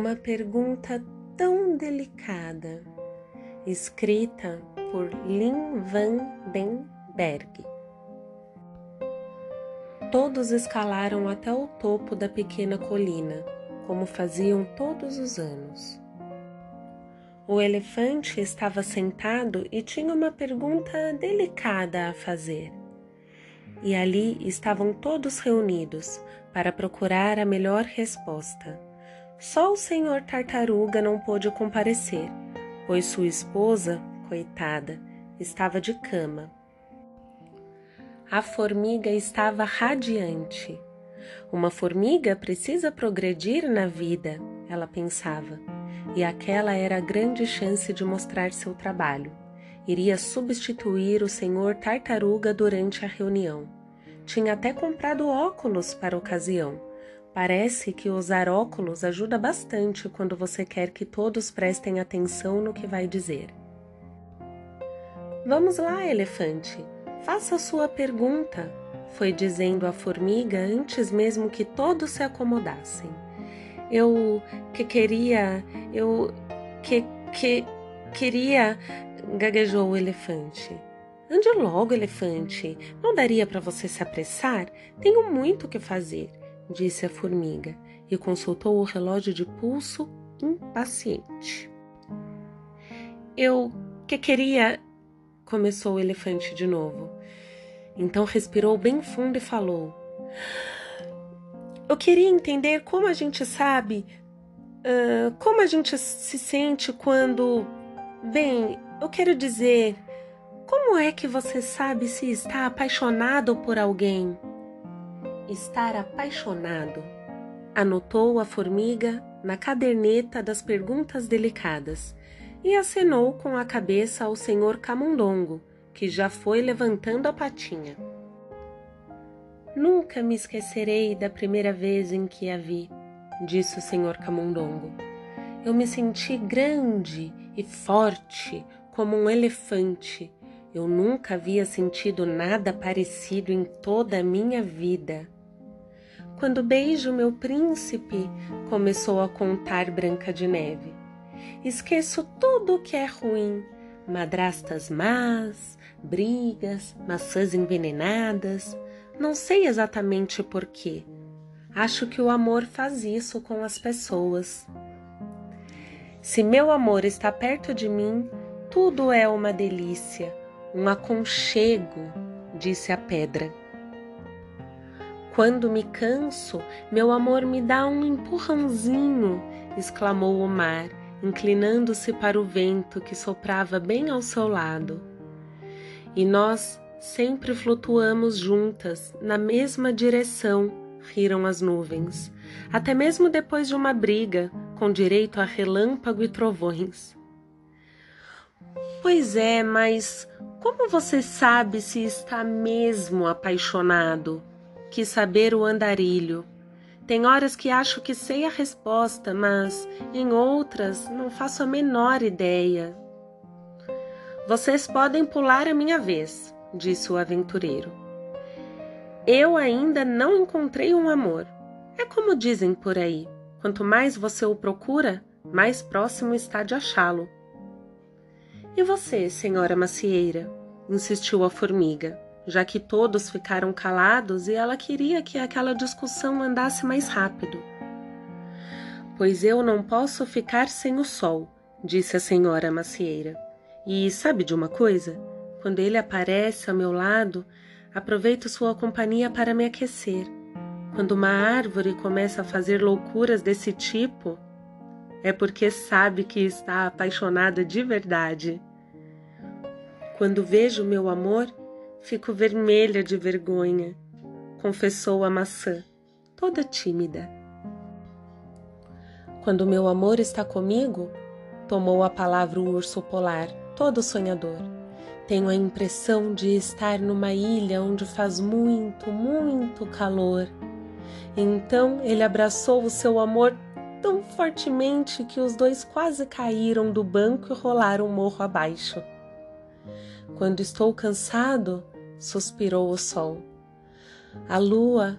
Uma pergunta tão delicada, escrita por Lin Van Den Berg. Todos escalaram até o topo da pequena colina, como faziam todos os anos. O elefante estava sentado e tinha uma pergunta delicada a fazer. E ali estavam todos reunidos para procurar a melhor resposta. Só o senhor tartaruga não pôde comparecer, pois sua esposa, coitada, estava de cama. A formiga estava radiante. Uma formiga precisa progredir na vida, ela pensava, e aquela era a grande chance de mostrar seu trabalho. Iria substituir o senhor tartaruga durante a reunião. Tinha até comprado óculos para a ocasião Parece que usar óculos ajuda bastante quando você quer que todos prestem atenção no que vai dizer. Vamos lá, elefante, faça a sua pergunta, foi dizendo a formiga antes mesmo que todos se acomodassem. Eu que queria, eu que que queria, gaguejou o elefante. Ande logo, elefante. Não daria para você se apressar? Tenho muito que fazer disse a formiga e consultou o relógio de pulso impaciente. Eu que queria. começou o elefante de novo. Então respirou bem fundo e falou: Eu queria entender como a gente sabe. Uh, como a gente se sente quando. Bem, eu quero dizer. Como é que você sabe se está apaixonado por alguém? Estar apaixonado, anotou a formiga na caderneta das perguntas delicadas e acenou com a cabeça ao senhor Camundongo, que já foi levantando a patinha. Nunca me esquecerei da primeira vez em que a vi, disse o senhor Camundongo. Eu me senti grande e forte como um elefante. Eu nunca havia sentido nada parecido em toda a minha vida. Quando beijo meu príncipe, começou a contar Branca de Neve. Esqueço tudo o que é ruim: madrastas más, brigas, maçãs envenenadas. Não sei exatamente por quê. Acho que o amor faz isso com as pessoas. Se meu amor está perto de mim, tudo é uma delícia, um aconchego, disse a pedra. Quando me canso, meu amor me dá um empurrãozinho, exclamou o mar, inclinando-se para o vento que soprava bem ao seu lado. E nós sempre flutuamos juntas, na mesma direção, riram as nuvens, até mesmo depois de uma briga, com direito a relâmpago e trovões. Pois é, mas como você sabe se está mesmo apaixonado? Quis saber o andarilho. Tem horas que acho que sei a resposta, mas em outras não faço a menor ideia. Vocês podem pular a minha vez, disse o aventureiro. Eu ainda não encontrei um amor. É como dizem por aí: quanto mais você o procura, mais próximo está de achá-lo. E você, senhora macieira? insistiu a formiga já que todos ficaram calados e ela queria que aquela discussão andasse mais rápido. Pois eu não posso ficar sem o sol, disse a senhora macieira. E sabe de uma coisa? Quando ele aparece ao meu lado, aproveito sua companhia para me aquecer. Quando uma árvore começa a fazer loucuras desse tipo, é porque sabe que está apaixonada de verdade. Quando vejo meu amor, Fico vermelha de vergonha, confessou a maçã, toda tímida. Quando meu amor está comigo, tomou a palavra o urso polar, todo sonhador. Tenho a impressão de estar numa ilha onde faz muito, muito calor. Então ele abraçou o seu amor tão fortemente que os dois quase caíram do banco e rolaram morro abaixo. Quando estou cansado, suspirou o sol. A lua,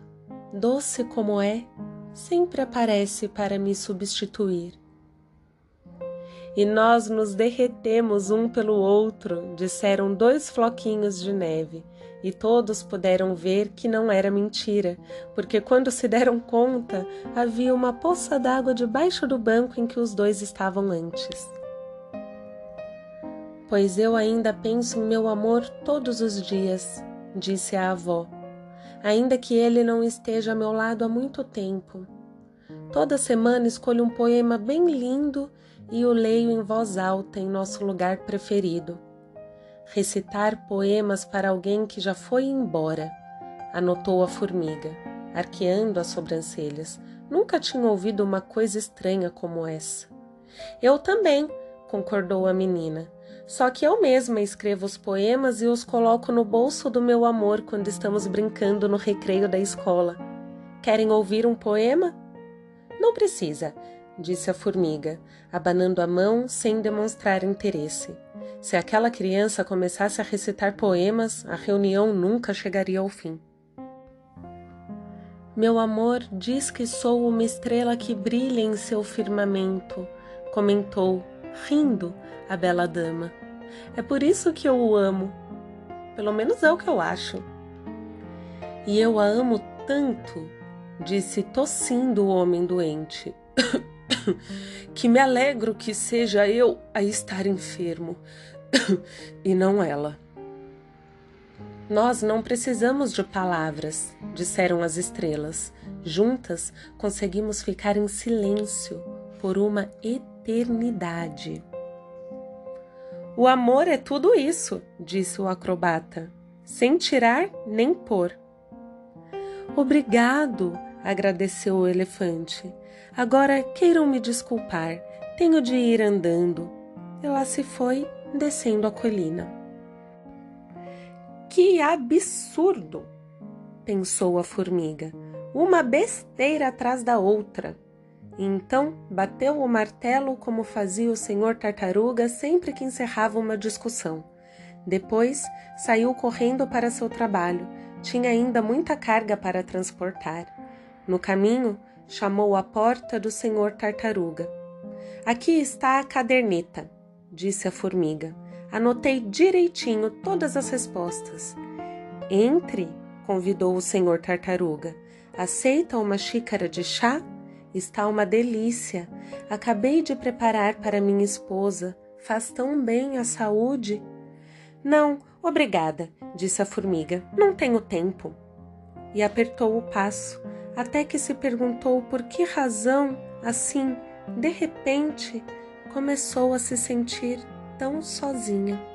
doce como é, sempre aparece para me substituir. E nós nos derretemos um pelo outro, disseram dois floquinhos de neve, e todos puderam ver que não era mentira, porque quando se deram conta, havia uma poça d'água debaixo do banco em que os dois estavam antes. Pois eu ainda penso em meu amor todos os dias, disse a avó, ainda que ele não esteja a meu lado há muito tempo. Toda semana escolho um poema bem lindo e o leio em voz alta em nosso lugar preferido. Recitar poemas para alguém que já foi embora, anotou a formiga, arqueando as sobrancelhas. Nunca tinha ouvido uma coisa estranha como essa. Eu também, concordou a menina. Só que eu mesma escrevo os poemas e os coloco no bolso do meu amor quando estamos brincando no recreio da escola. Querem ouvir um poema? Não precisa disse a formiga, abanando a mão sem demonstrar interesse. Se aquela criança começasse a recitar poemas, a reunião nunca chegaria ao fim. Meu amor diz que sou uma estrela que brilha em seu firmamento, comentou, rindo, a bela dama. É por isso que eu o amo. Pelo menos é o que eu acho. E eu a amo tanto, disse tossindo o homem doente. que me alegro que seja eu a estar enfermo e não ela. Nós não precisamos de palavras, disseram as estrelas. Juntas conseguimos ficar em silêncio por uma eternidade. O amor é tudo isso, disse o acrobata, sem tirar nem pôr. Obrigado, agradeceu o elefante. Agora queiram me desculpar, tenho de ir andando. E lá se foi, descendo a colina. Que absurdo! pensou a formiga. Uma besteira atrás da outra. Então bateu o martelo como fazia o senhor tartaruga sempre que encerrava uma discussão. Depois saiu correndo para seu trabalho. Tinha ainda muita carga para transportar. No caminho, chamou à porta do senhor tartaruga. Aqui está a caderneta, disse a formiga. Anotei direitinho todas as respostas. Entre, convidou o senhor tartaruga. Aceita uma xícara de chá? Está uma delícia. Acabei de preparar para minha esposa. Faz tão bem à saúde. Não, obrigada, disse a formiga. Não tenho tempo. E apertou o passo até que se perguntou por que razão, assim, de repente, começou a se sentir tão sozinha.